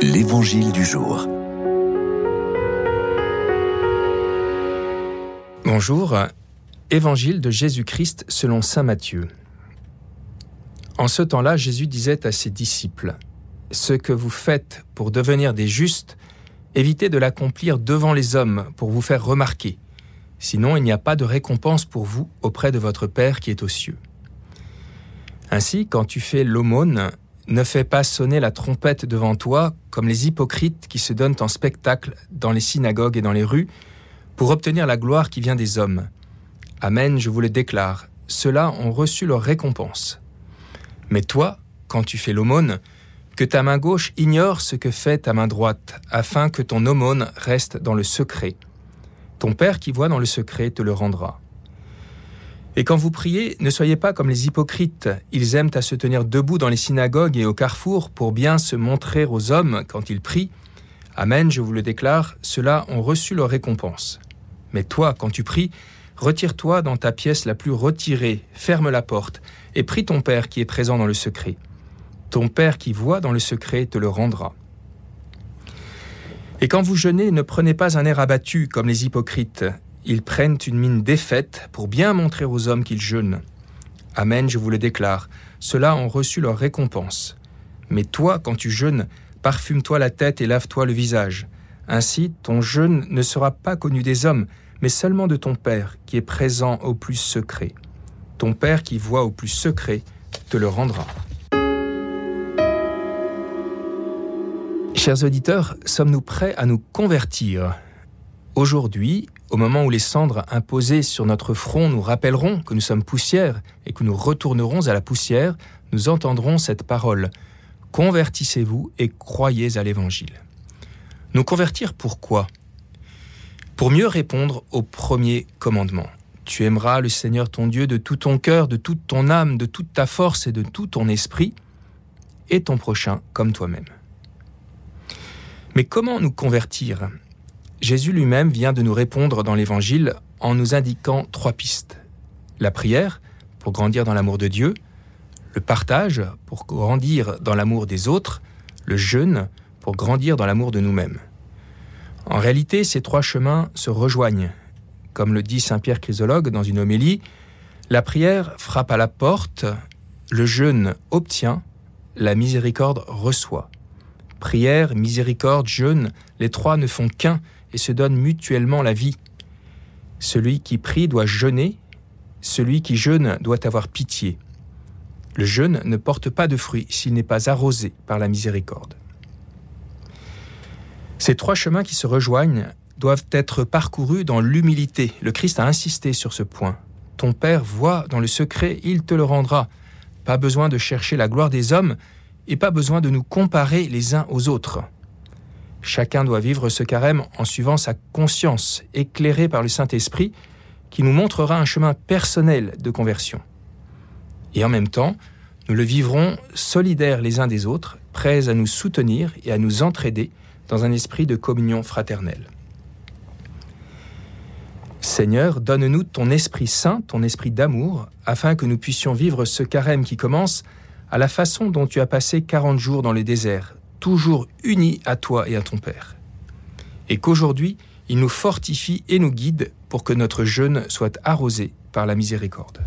L'Évangile du jour. Bonjour, Évangile de Jésus-Christ selon Saint Matthieu. En ce temps-là, Jésus disait à ses disciples, Ce que vous faites pour devenir des justes, évitez de l'accomplir devant les hommes pour vous faire remarquer. Sinon, il n'y a pas de récompense pour vous auprès de votre Père qui est aux cieux. Ainsi, quand tu fais l'aumône, ne fais pas sonner la trompette devant toi comme les hypocrites qui se donnent en spectacle dans les synagogues et dans les rues pour obtenir la gloire qui vient des hommes. Amen, je vous le déclare, ceux-là ont reçu leur récompense. Mais toi, quand tu fais l'aumône, que ta main gauche ignore ce que fait ta main droite, afin que ton aumône reste dans le secret. Ton Père qui voit dans le secret te le rendra. Et quand vous priez, ne soyez pas comme les hypocrites. Ils aiment à se tenir debout dans les synagogues et au carrefour pour bien se montrer aux hommes quand ils prient. Amen, je vous le déclare, ceux-là ont reçu leur récompense. Mais toi, quand tu pries, retire-toi dans ta pièce la plus retirée, ferme la porte, et prie ton Père qui est présent dans le secret. Ton Père qui voit dans le secret te le rendra. Et quand vous jeûnez, ne prenez pas un air abattu comme les hypocrites. Ils prennent une mine défaite pour bien montrer aux hommes qu'ils jeûnent. Amen, je vous le déclare, ceux-là ont reçu leur récompense. Mais toi, quand tu jeûnes, parfume-toi la tête et lave-toi le visage. Ainsi, ton jeûne ne sera pas connu des hommes, mais seulement de ton Père qui est présent au plus secret. Ton Père qui voit au plus secret te le rendra. Chers auditeurs, sommes-nous prêts à nous convertir? Aujourd'hui, au moment où les cendres imposées sur notre front nous rappelleront que nous sommes poussière et que nous retournerons à la poussière, nous entendrons cette parole. Convertissez-vous et croyez à l'Évangile. Nous convertir pourquoi Pour mieux répondre au premier commandement. Tu aimeras le Seigneur ton Dieu de tout ton cœur, de toute ton âme, de toute ta force et de tout ton esprit, et ton prochain comme toi-même. Mais comment nous convertir? Jésus lui-même vient de nous répondre dans l'Évangile en nous indiquant trois pistes. La prière, pour grandir dans l'amour de Dieu, le partage, pour grandir dans l'amour des autres, le jeûne, pour grandir dans l'amour de nous-mêmes. En réalité, ces trois chemins se rejoignent. Comme le dit Saint Pierre Chrysologue dans une homélie, la prière frappe à la porte, le jeûne obtient, la miséricorde reçoit. Prière, miséricorde, jeûne, les trois ne font qu'un, et se donnent mutuellement la vie. Celui qui prie doit jeûner, celui qui jeûne doit avoir pitié. Le jeûne ne porte pas de fruit s'il n'est pas arrosé par la miséricorde. Ces trois chemins qui se rejoignent doivent être parcourus dans l'humilité. Le Christ a insisté sur ce point. Ton Père voit dans le secret, il te le rendra. Pas besoin de chercher la gloire des hommes et pas besoin de nous comparer les uns aux autres. Chacun doit vivre ce carême en suivant sa conscience, éclairée par le Saint-Esprit, qui nous montrera un chemin personnel de conversion. Et en même temps, nous le vivrons solidaires les uns des autres, prêts à nous soutenir et à nous entraider dans un esprit de communion fraternelle. Seigneur, donne-nous ton Esprit Saint, ton Esprit d'amour, afin que nous puissions vivre ce carême qui commence à la façon dont tu as passé quarante jours dans le désert, toujours unis à toi et à ton Père. Et qu'aujourd'hui, il nous fortifie et nous guide pour que notre jeûne soit arrosé par la miséricorde.